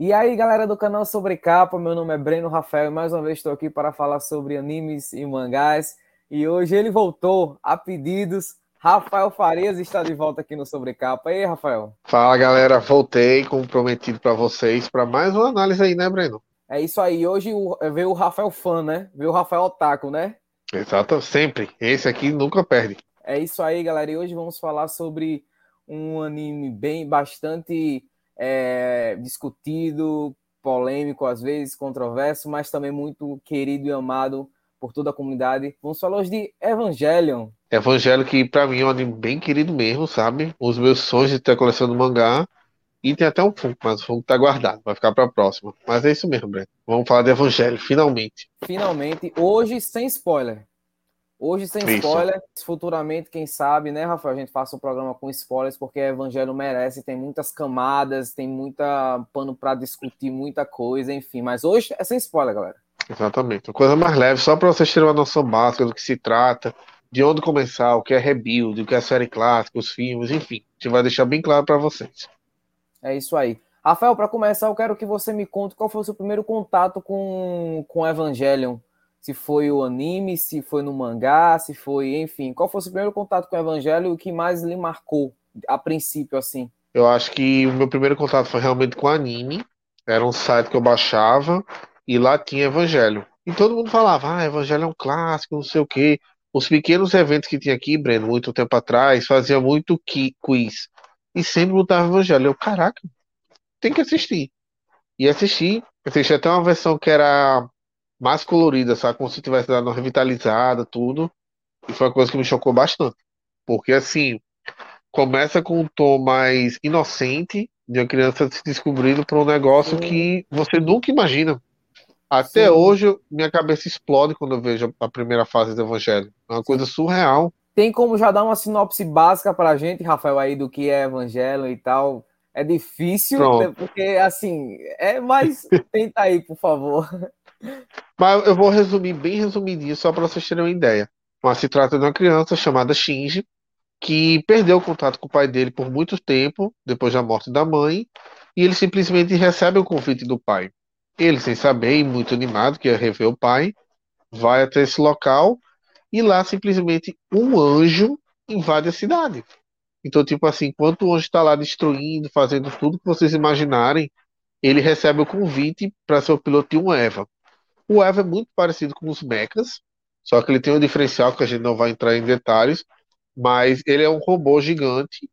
E aí, galera do canal Sobre Capa, meu nome é Breno Rafael e mais uma vez estou aqui para falar sobre animes e mangás. E hoje ele voltou a pedidos. Rafael Farias está de volta aqui no Sobre Capa. E aí, Rafael? Fala, galera. Voltei, como prometido para vocês, para mais uma análise aí, né, Breno? É isso aí. Hoje veio o Rafael fã, né? Veio o Rafael Otaku, né? Exato, sempre. Esse aqui nunca perde. É isso aí, galera. E hoje vamos falar sobre um anime bem bastante é, discutido, polêmico às vezes, controverso, mas também muito querido e amado por toda a comunidade. Vamos falar hoje de Evangelion. Evangelho que para mim é um anime bem querido mesmo, sabe? Os meus sonhos de ter a coleção do mangá. E tem até um Funko, mas o Funko tá guardado, vai ficar para a próxima. Mas é isso mesmo, Breno. Vamos falar de Evangelho, finalmente. Finalmente, hoje sem spoiler. Hoje sem Isso. spoiler, futuramente, quem sabe, né, Rafael, a gente faça um programa com spoilers, porque Evangelho merece, tem muitas camadas, tem muita pano para discutir, muita coisa, enfim. Mas hoje é sem spoiler, galera. Exatamente. Uma coisa mais leve, só para vocês terem uma noção básica do que se trata, de onde começar, o que é rebuild, o que é série clássica, os filmes, enfim. A gente vai deixar bem claro para vocês. É isso aí. Rafael, para começar, eu quero que você me conte qual foi o seu primeiro contato com, com Evangelion se foi o anime, se foi no mangá, se foi, enfim, qual foi o seu primeiro contato com o evangelho e o que mais lhe marcou a princípio, assim? Eu acho que o meu primeiro contato foi realmente com anime. Era um site que eu baixava e lá tinha evangelho. E todo mundo falava, ah, evangelho é um clássico, não sei o quê. Os pequenos eventos que tinha aqui, Breno, muito tempo atrás, fazia muito quiz. E sempre botava evangelho. Eu, caraca, tem que assistir. E assisti. Assisti até uma versão que era mais colorida, sabe? Como se tivesse dado uma revitalizada, tudo. E foi uma coisa que me chocou bastante. Porque, assim, começa com um tom mais inocente de uma criança se descobrindo para um negócio que você nunca imagina. Até Sim. hoje, minha cabeça explode quando eu vejo a primeira fase do Evangelho. É uma coisa surreal. Tem como já dar uma sinopse básica para a gente, Rafael, aí do que é Evangelho e tal? É difícil, Pronto. porque, assim, é mais. Tenta aí, por favor. Mas eu vou resumir bem resumidinho, só para vocês terem uma ideia. Mas se trata de uma criança chamada Shinji, que perdeu o contato com o pai dele por muito tempo, depois da morte da mãe, e ele simplesmente recebe o convite do pai. Ele, sem saber, muito animado, que ia rever o pai, vai até esse local, e lá simplesmente um anjo invade a cidade. Então, tipo assim, enquanto o anjo está lá destruindo, fazendo tudo que vocês imaginarem, ele recebe o convite para ser o piloto de um Eva. O Eva é muito parecido com os mechas, só que ele tem um diferencial que a gente não vai entrar em detalhes, mas ele é um robô gigante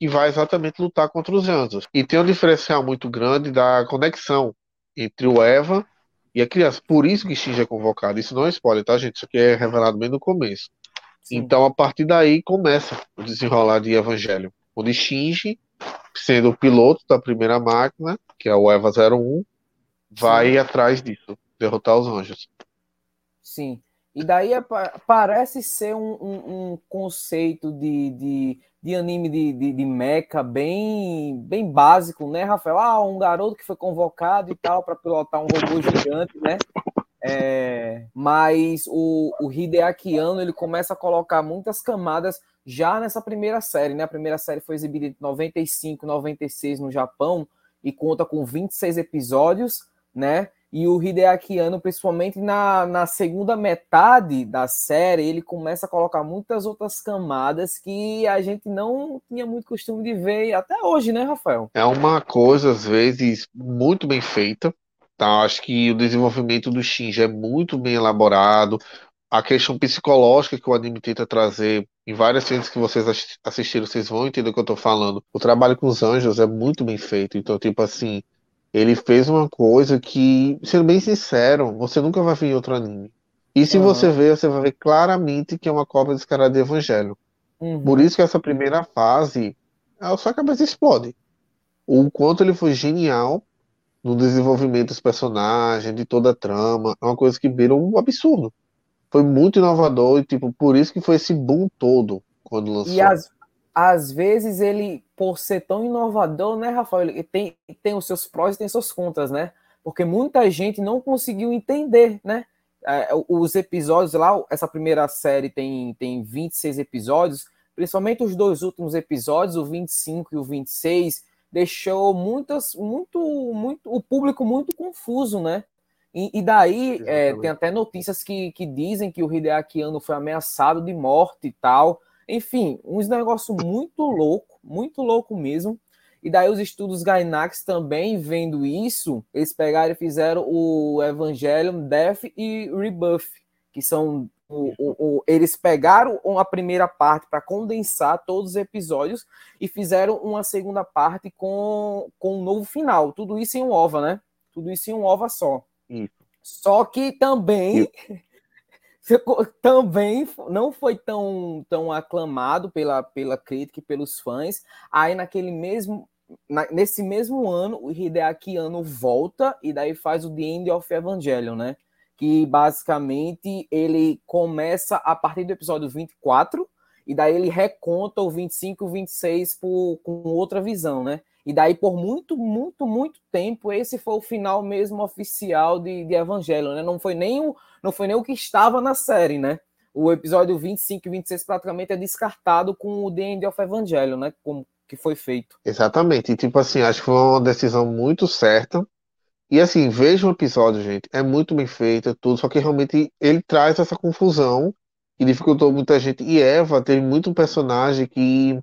que vai exatamente lutar contra os Anjos. E tem um diferencial muito grande da conexão entre o Eva e a criança. Por isso que Shinji é convocado. Isso não é spoiler, tá, gente? Isso aqui é revelado bem no começo. Sim. Então, a partir daí, começa o desenrolar de Evangelho. Onde Shinji, sendo o piloto da primeira máquina, que é o Eva 01, vai Sim. atrás disso derrotar os anjos. Sim. E daí é, parece ser um, um, um conceito de, de, de anime de, de, de, mecha bem, bem básico, né, Rafael? Ah, um garoto que foi convocado e tal para pilotar um robô gigante, né? É, mas o, o Hideaki Anno, ele começa a colocar muitas camadas já nessa primeira série, né? A primeira série foi exibida em 95, 96 no Japão e conta com 26 episódios, né? E o Hideaki Anno, principalmente na, na segunda metade da série, ele começa a colocar muitas outras camadas que a gente não tinha muito costume de ver até hoje, né, Rafael? É uma coisa, às vezes, muito bem feita. Tá? Acho que o desenvolvimento do Shinji é muito bem elaborado. A questão psicológica que o anime tenta trazer em várias cenas que vocês assistiram, vocês vão entender o que eu tô falando. O trabalho com os anjos é muito bem feito. Então, tipo assim, ele fez uma coisa que, sendo bem sincero, você nunca vai ver em outro anime. E se uhum. você ver, você vai ver claramente que é uma cópia desse cara de Evangelho. Uhum. Por isso que essa primeira fase, a sua cabeça explode. O quanto ele foi genial no desenvolvimento dos personagens, de toda a trama, é uma coisa que vira um absurdo. Foi muito inovador e, tipo, por isso que foi esse boom todo quando lançou. E às vezes ele, por ser tão inovador, né, Rafael, tem, tem os seus prós e tem seus contras, né? Porque muita gente não conseguiu entender, né? É, os episódios lá, essa primeira série tem, tem 26 episódios, principalmente os dois últimos episódios, o 25 e o 26, deixou muitas, muito, muito, o público muito confuso, né? E, e daí é, tem até notícias que, que dizem que o Hideaki Anno foi ameaçado de morte e tal. Enfim, uns negócio muito louco, muito louco mesmo. E daí os estudos Gainax também vendo isso, eles pegaram e fizeram o Evangelion Death e Rebuff, que são o, o, o, eles pegaram a primeira parte para condensar todos os episódios e fizeram uma segunda parte com, com um novo final. Tudo isso em um OVA, né? Tudo isso em um OVA só. Isso. Só que também também não foi tão, tão aclamado pela, pela crítica e pelos fãs. Aí naquele mesmo nesse mesmo ano o Hideaki Anno volta e daí faz o The End of Evangelion, né? que basicamente ele começa a partir do episódio 24, e daí ele reconta o 25 e o 26 por, com outra visão, né? E daí, por muito, muito, muito tempo, esse foi o final mesmo oficial de, de Evangelho, né? Não foi, nem o, não foi nem o que estava na série, né? O episódio 25 e 26 praticamente é descartado com o The End of Evangelho, né? Como que foi feito. Exatamente. E, tipo assim, acho que foi uma decisão muito certa e assim, veja o episódio, gente. É muito bem feito, tudo, só que realmente ele traz essa confusão que dificultou muita gente. E Eva tem muito personagem que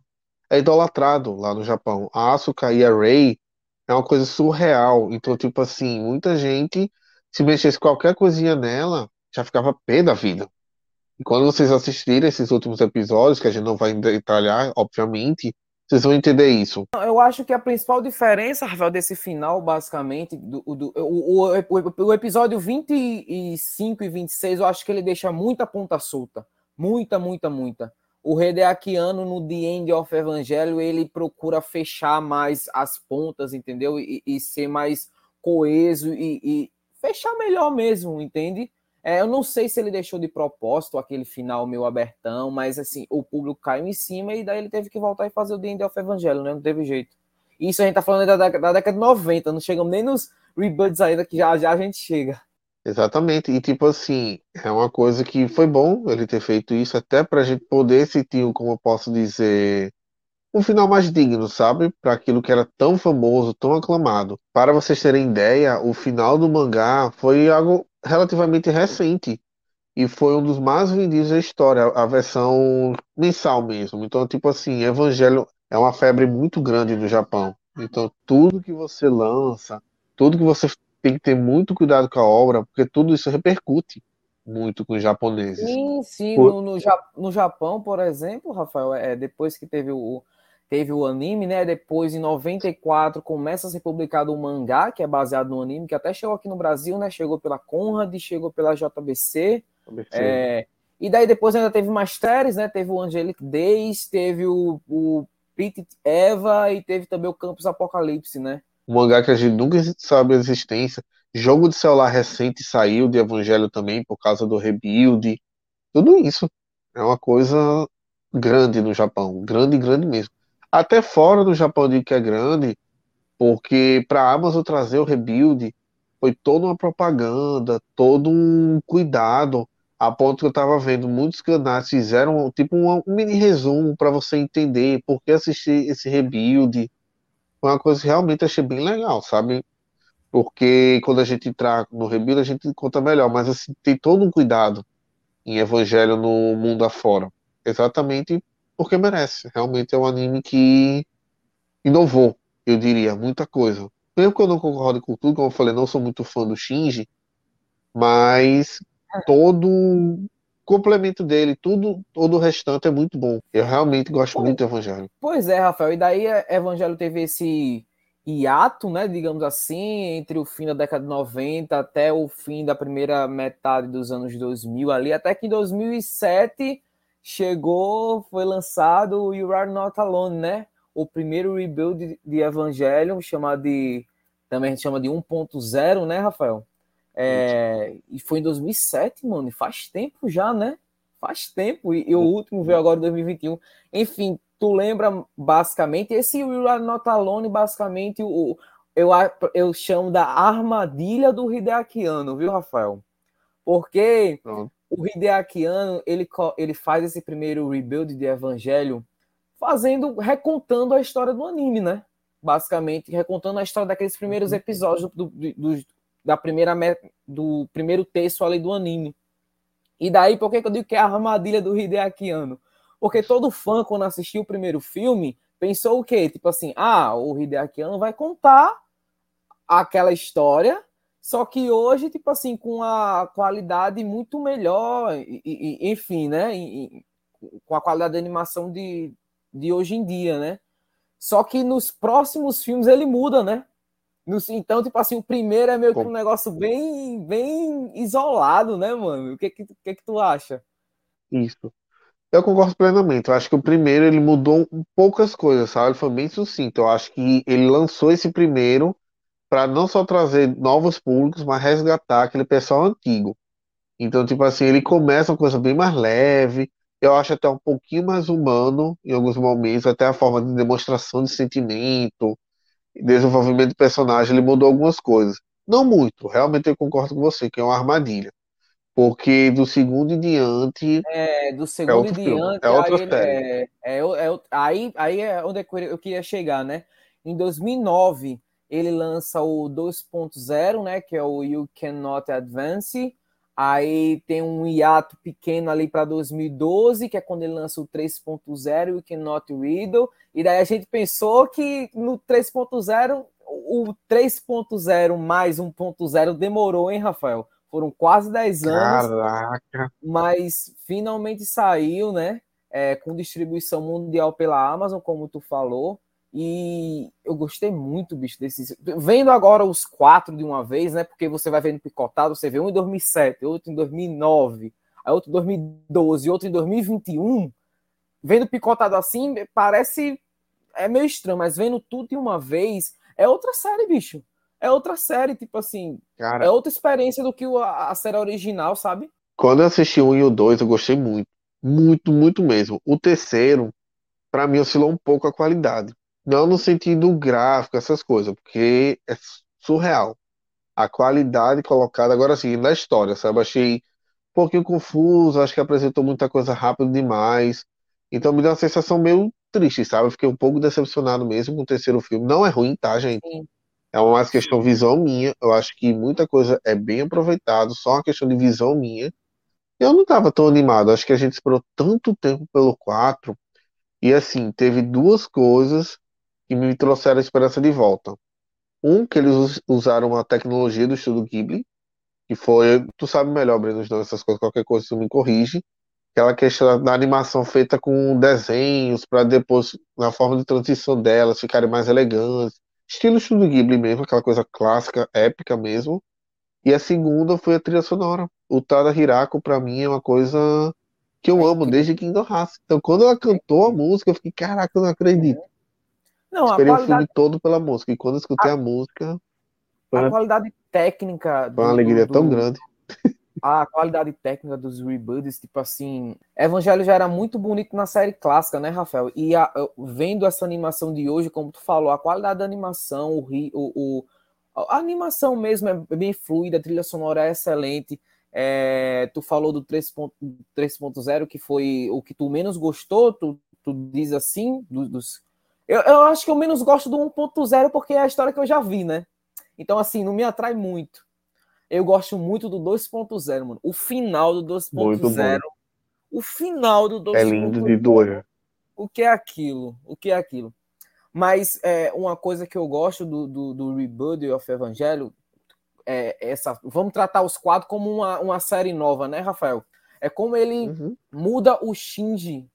é idolatrado lá no Japão. A Asuka e a Rei é uma coisa surreal. Então, tipo assim, muita gente, se mexesse qualquer coisinha nela, já ficava pé da vida. E quando vocês assistirem esses últimos episódios, que a gente não vai detalhar, obviamente, vocês vão entender isso. Eu acho que a principal diferença, Rafael, desse final, basicamente, do, do o, o, o, episódio 25 e 26, eu acho que ele deixa muita ponta solta. Muita, muita, muita. O Redeakiano, no The End of Evangelho, ele procura fechar mais as pontas, entendeu? E, e ser mais coeso e, e fechar melhor mesmo, entende? É, eu não sei se ele deixou de propósito aquele final meio abertão, mas assim, o público caiu em cima e daí ele teve que voltar e fazer o The End of Evangelho, né? Não teve jeito. Isso a gente tá falando da, da, da década de 90, não chegamos nem nos reboots ainda, que já, já a gente chega. Exatamente, e tipo assim, é uma coisa que foi bom ele ter feito isso, até pra gente poder sentir, como eu posso dizer, um final mais digno, sabe? Para aquilo que era tão famoso, tão aclamado. Para vocês terem ideia, o final do mangá foi algo relativamente recente e foi um dos mais vendidos da história, a versão mensal mesmo. Então, tipo assim, Evangelho é uma febre muito grande no Japão. Então, tudo que você lança, tudo que você tem que ter muito cuidado com a obra, porque tudo isso repercute muito com os japoneses. Sim, sim. Por... No, no, no, Japão, por exemplo, Rafael, é, depois que teve o, teve o anime, né? Depois, em 94, começa a ser publicado o mangá, que é baseado no anime, que até chegou aqui no Brasil, né? Chegou pela Conrad, chegou pela JBC. É, e daí depois ainda teve mais séries, né? Teve o Angelic Days, teve o, o Pit Eva e teve também o Campus Apocalipse, né? Um mangá que a gente nunca sabe a existência. Jogo de celular recente saiu de Evangelho também por causa do rebuild. Tudo isso é uma coisa grande no Japão, grande, grande mesmo até fora do Japão que é grande, porque para a Amazon trazer o rebuild foi toda uma propaganda, todo um cuidado, a ponto que eu estava vendo muitos canais fizeram tipo um, um mini resumo para você entender por que assistir esse rebuild. Foi uma coisa que realmente achei bem legal, sabe? Porque quando a gente entrar no rebuild a gente conta melhor, mas assim, tem todo um cuidado em Evangelho no mundo afora. Exatamente porque merece. Realmente é um anime que inovou, eu diria, muita coisa. Mesmo que eu não concorde com tudo, como eu falei, não sou muito fã do Shinji, mas todo o complemento dele, tudo, todo o restante é muito bom. Eu realmente gosto muito do Evangelho. Pois é, Rafael, e daí Evangelho teve esse hiato, né, digamos assim, entre o fim da década de 90 até o fim da primeira metade dos anos 2000 ali, até que em 2007 chegou, foi lançado o You Are Not Alone, né? O primeiro rebuild de Evangelion, chamado de. Também a gente chama de 1.0, né, Rafael? É, e foi em 2007, mano. Faz tempo já, né? Faz tempo. E, e o último veio agora em 2021. Enfim, tu lembra basicamente. Esse You Are Not Alone, basicamente, o, eu, eu chamo da armadilha do Hideakiano, viu, Rafael? Porque Pronto o Hideaki Anno, ele, ele faz esse primeiro rebuild de Evangelho fazendo, recontando a história do anime, né? basicamente recontando a história daqueles primeiros uhum. episódios do, do, do, da primeira do primeiro texto ali do anime. E daí, por que, que eu digo que é a armadilha do Hideaki Anno? Porque todo fã, quando assistiu o primeiro filme, pensou o quê? Tipo assim, ah, o Hideaki Anno vai contar aquela história, só que hoje, tipo assim, com a qualidade muito melhor, e, e, enfim, né? E, com a qualidade da animação de, de hoje em dia, né? Só que nos próximos filmes ele muda, né? Então, tipo assim, o primeiro é meio que um negócio bem, bem isolado, né, mano? O que que, que, que tu acha? Isso. Eu concordo plenamente. Eu acho que o primeiro ele mudou poucas coisas, sabe? Ele foi bem sucinto. Eu acho que ele lançou esse primeiro para não só trazer novos públicos, mas resgatar aquele pessoal antigo. Então, tipo assim, ele começa uma coisa bem mais leve. Eu acho até um pouquinho mais humano em alguns momentos, até a forma de demonstração de sentimento, desenvolvimento de personagem, ele mudou algumas coisas. Não muito, realmente eu concordo com você, que é uma armadilha. Porque do segundo em diante. É, do é segundo é em diante. É outra aí série. É, é, é, aí, aí é onde eu queria chegar, né? Em 2009, ele lança o 2.0, né? Que é o You Cannot Advance. Aí tem um hiato pequeno ali para 2012, que é quando ele lança o 3.0, You Cannot Riddle. E daí a gente pensou que no 3.0, o 3.0 mais 1.0 demorou, hein, Rafael? Foram quase 10 anos. Caraca! Mas finalmente saiu, né? É, com distribuição mundial pela Amazon, como tu falou. E eu gostei muito, bicho, desses. Vendo agora os quatro de uma vez, né? Porque você vai vendo picotado, você vê um em 2007, outro em 2009, aí outro em 2012, outro em 2021. Vendo picotado assim, parece é meio estranho, mas vendo tudo de uma vez, é outra série, bicho. É outra série, tipo assim. Cara, é outra experiência do que a, a série original, sabe? Quando eu assisti o 1 e o 2, eu gostei muito. Muito, muito mesmo. O terceiro, para mim, oscilou um pouco a qualidade. Não no sentido gráfico, essas coisas, porque é surreal. A qualidade colocada, agora assim, na história, sabe? Achei um pouquinho confuso, acho que apresentou muita coisa rápido demais. Então me deu uma sensação meio triste, sabe? Eu fiquei um pouco decepcionado mesmo com o terceiro filme. Não é ruim, tá, gente? Sim. É uma mais questão visual minha. Eu acho que muita coisa é bem aproveitado, só uma questão de visão minha. Eu não estava tão animado. Acho que a gente esperou tanto tempo pelo 4. E assim, teve duas coisas que me trouxeram a esperança de volta. Um, que eles usaram a tecnologia do estudo Ghibli, que foi. Tu sabe melhor, Breno, essas coisas, qualquer coisa tu me corrige aquela questão da animação feita com desenhos para depois, na forma de transição delas, ficarem mais elegantes. Estilo Studio Ghibli mesmo, aquela coisa clássica, épica mesmo. E a segunda foi a trilha sonora. O Tada Hirako, para mim, é uma coisa que eu amo desde Kingdom Hearts. Então, quando ela cantou a música, eu fiquei, caraca, eu não acredito. Não, Esperei qualidade... o filme todo pela música. E quando eu escutei a, a música. A qualidade técnica. Foi uma alegria do... tão grande a qualidade técnica dos reboots, tipo assim, Evangelho já era muito bonito na série clássica, né, Rafael? E a, vendo essa animação de hoje, como tu falou, a qualidade da animação, o, o, a animação mesmo é bem fluida, a trilha sonora é excelente. É, tu falou do 3.0, que foi o que tu menos gostou, tu, tu diz assim, dos, dos... Eu, eu acho que eu menos gosto do 1.0 porque é a história que eu já vi, né? Então, assim, não me atrai muito. Eu gosto muito do 2.0, mano. O final do 2.0. O final do 2.0. É lindo de doer. O que é aquilo? O que é aquilo? Mas é, uma coisa que eu gosto do, do, do Rebirth of Evangelho é essa. Vamos tratar os quatro como uma, uma série nova, né, Rafael? É como ele uhum. muda o Shinji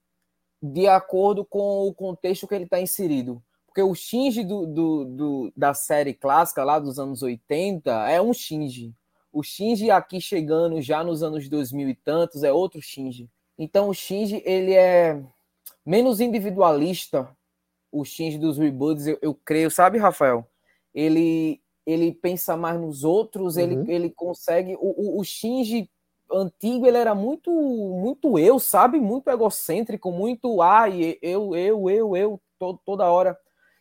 de acordo com o contexto que ele está inserido. Porque o Shinji do, do, do, da série clássica lá dos anos 80 é um Shinji. O Shinji aqui chegando já nos anos 2000 e tantos é outro Shinji. Então o Shinji ele é menos individualista. O Shinji dos reboots, eu, eu creio, sabe, Rafael? Ele ele pensa mais nos outros, uhum. ele, ele consegue. O, o, o Shinji antigo ele era muito muito eu, sabe? Muito egocêntrico, muito ai, eu, eu, eu, eu, to, toda hora.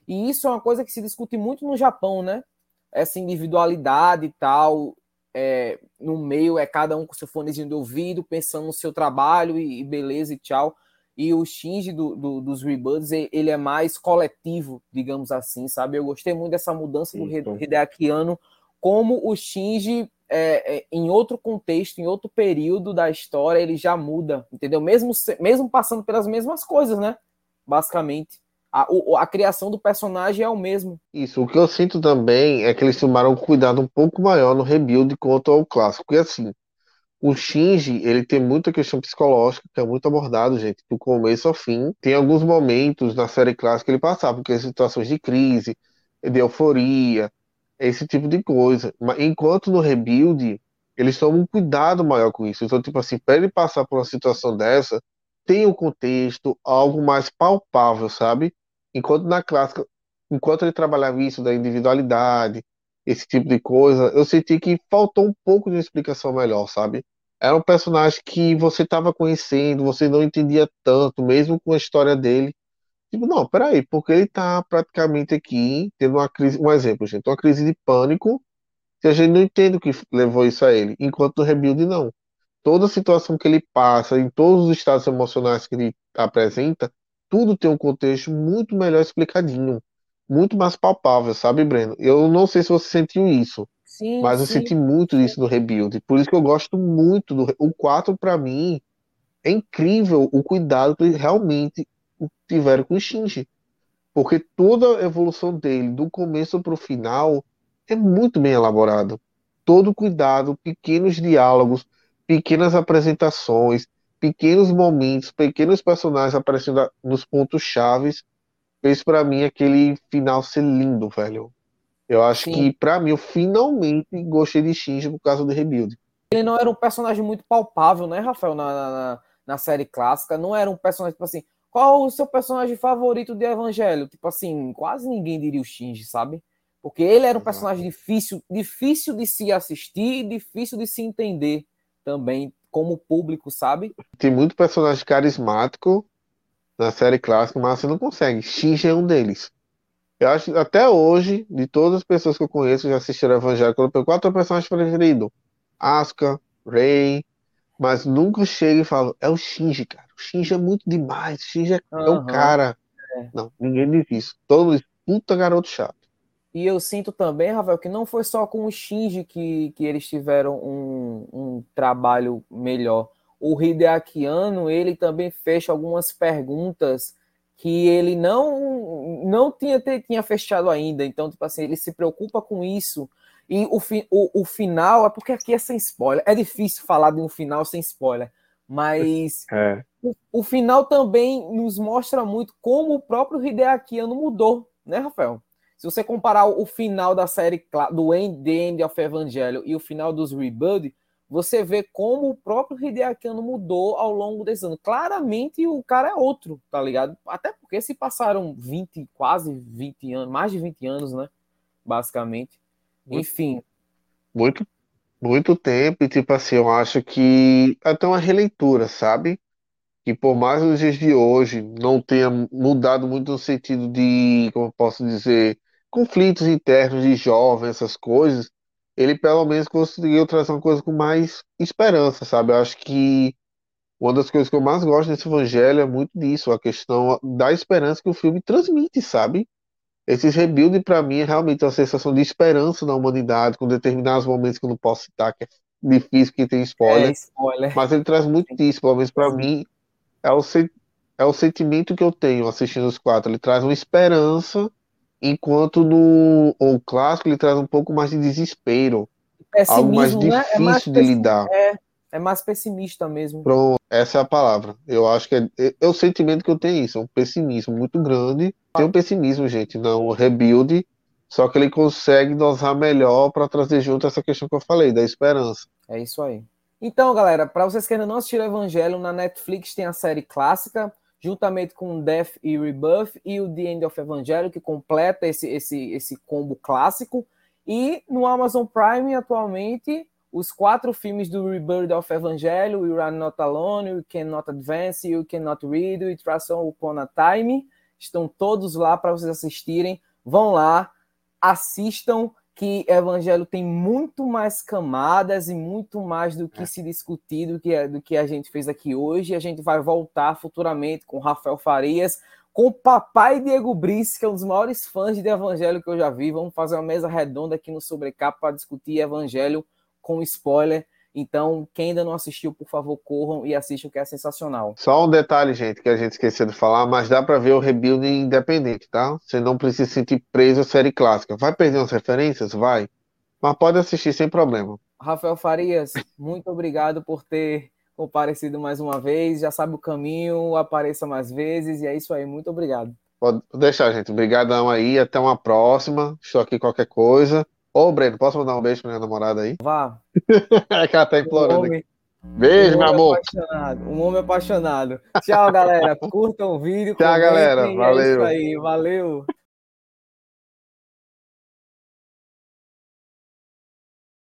E isso é uma coisa que se discute muito no Japão, né? Essa individualidade e tal é, no meio é cada um com seu fonezinho de ouvido, pensando no seu trabalho e, e beleza e tchau. e o Shinji do, do, dos Rebirths, ele é mais coletivo, digamos assim, sabe? Eu gostei muito dessa mudança do Hideaki Anno, como o Shinji, é, é, em outro contexto, em outro período da história, ele já muda, entendeu? Mesmo, mesmo passando pelas mesmas coisas, né? Basicamente. A, a criação do personagem é o mesmo. Isso, o que eu sinto também é que eles tomaram um cuidado um pouco maior no rebuild quanto ao clássico. Porque assim, o Shinji, ele tem muita questão psicológica, que é muito abordado, gente, do começo ao fim. Tem alguns momentos na série clássica que ele passava, porque situações de crise, de euforia, esse tipo de coisa. Enquanto no Rebuild, eles tomam um cuidado maior com isso. Então, tipo assim, para ele passar por uma situação dessa, tem um contexto, algo mais palpável, sabe? Enquanto na clássica, enquanto ele trabalhava isso da individualidade, esse tipo de coisa, eu senti que faltou um pouco de uma explicação melhor, sabe? Era um personagem que você estava conhecendo, você não entendia tanto, mesmo com a história dele. Tipo, não, peraí, porque ele tá praticamente aqui tendo uma crise, um exemplo, gente, uma crise de pânico, se a gente não entende o que levou isso a ele, enquanto no Rebuild não. Toda a situação que ele passa, em todos os estados emocionais que ele apresenta, tudo tem um contexto muito melhor explicadinho muito mais palpável, sabe, Breno? Eu não sei se você sentiu isso, sim, mas eu sim. senti muito isso no Rebuild. Por isso que eu gosto muito do. O 4, para mim, é incrível o cuidado que eles realmente tiveram com o Shinji. Porque toda a evolução dele, do começo para o final, é muito bem elaborado. Todo cuidado, pequenos diálogos, pequenas apresentações, pequenos momentos, pequenos personagens aparecendo nos pontos chaves fez para mim aquele final ser lindo, velho. Eu acho Sim. que, para mim, eu finalmente gostei de Shinji por causa do Rebuild. Ele não era um personagem muito palpável, né, Rafael, na, na, na série clássica. Não era um personagem, tipo assim, qual o seu personagem favorito de Evangelho? Tipo assim, quase ninguém diria o Shinji, sabe? Porque ele era um personagem difícil, difícil de se assistir e difícil de se entender também como público, sabe? Tem muito personagem carismático na série clássica, mas você não consegue. Shinji é um deles. Eu acho até hoje, de todas as pessoas que eu conheço que já assistiram Evangelho, eu tenho quatro personagens preferidos. Asuka, Rei, mas nunca chego e falo, é o Shinji, cara. O Shinji é muito demais, o Shinji é, uhum. é o cara. É. Não, ninguém diz isso. Todo mundo puta garoto chato. E eu sinto também, Rafael, que não foi só com o Shinji que, que eles tiveram um, um trabalho melhor o Hideaki Anno, ele também fecha algumas perguntas que ele não não tinha, tinha fechado ainda. Então, tipo assim, ele se preocupa com isso. E o, o, o final, é porque aqui é sem spoiler. É difícil falar de um final sem spoiler. Mas é. o, o, final também nos mostra muito como o próprio Hideaki Anno mudou, né, Rafael? Se você comparar o final da série do End, The End of Evangelho e o final dos Rebuild, você vê como o próprio Hideaki Anno mudou ao longo desses anos. Claramente o cara é outro, tá ligado? Até porque se passaram 20, quase 20 anos, mais de 20 anos, né? Basicamente. Enfim. Muito, muito tempo, e tipo assim, eu acho que até uma releitura, sabe? Que por mais nos dias de hoje não tenha mudado muito no sentido de, como eu posso dizer, conflitos internos de jovens, essas coisas ele pelo menos conseguiu trazer uma coisa com mais esperança, sabe? Eu acho que uma das coisas que eu mais gosto desse evangelho é muito disso, a questão da esperança que o filme transmite, sabe? Esses rebuild para mim é realmente uma sensação de esperança na humanidade, com determinados momentos que eu não posso citar, que é difícil que tem spoiler, é, spoiler. mas ele traz muito disso, pelo menos para mim é o, é o sentimento que eu tenho assistindo os quatro. Ele traz uma esperança enquanto no o clássico ele traz um pouco mais de desespero, algo mais difícil né? é mais de lidar. É, é, mais pessimista mesmo. Pronto, essa é a palavra. Eu acho que é, é, é, o sentimento que eu tenho isso, é um pessimismo muito grande. Tem um pessimismo, gente, não rebuild, só que ele consegue dosar melhor para trazer junto essa questão que eu falei, da esperança. É isso aí. Então, galera, para vocês que ainda não assistiram Evangelho, na Netflix tem a série clássica juntamente com Death e Rebirth e o The End of Evangelho, que completa esse, esse, esse combo clássico. E no Amazon Prime, atualmente, os quatro filmes do Rebirth of Evangelho, You Are Not Alone, You Cannot Advance, You Cannot Read, You Trust Upon a Time, estão todos lá para vocês assistirem. Vão lá, assistam, que Evangelho tem muito mais camadas e muito mais do que é. se discutir do que, do que a gente fez aqui hoje. A gente vai voltar futuramente com Rafael Farias, com o papai Diego Brice, que é um dos maiores fãs de Evangelho que eu já vi. Vamos fazer uma mesa redonda aqui no Sobrecapa para discutir Evangelho com spoiler. Então, quem ainda não assistiu, por favor, corram e assistam, que é sensacional. Só um detalhe, gente, que a gente esqueceu de falar, mas dá para ver o rebuilding independente, tá? Você não precisa se sentir preso à série clássica. Vai perder umas referências? Vai. Mas pode assistir sem problema. Rafael Farias, muito obrigado por ter comparecido mais uma vez. Já sabe o caminho, apareça mais vezes. E é isso aí, muito obrigado. Pode deixar, gente. Obrigadão aí. Até uma próxima. Estou aqui qualquer coisa. Ô, Breno, posso mandar um beijo pra minha namorada aí? Vá. é que ela tá implorando. Um homem, beijo, um meu amor. Apaixonado, um homem apaixonado. Tchau, galera. Curtam o vídeo. Tchau, galera. Valeu. É isso aí. Valeu.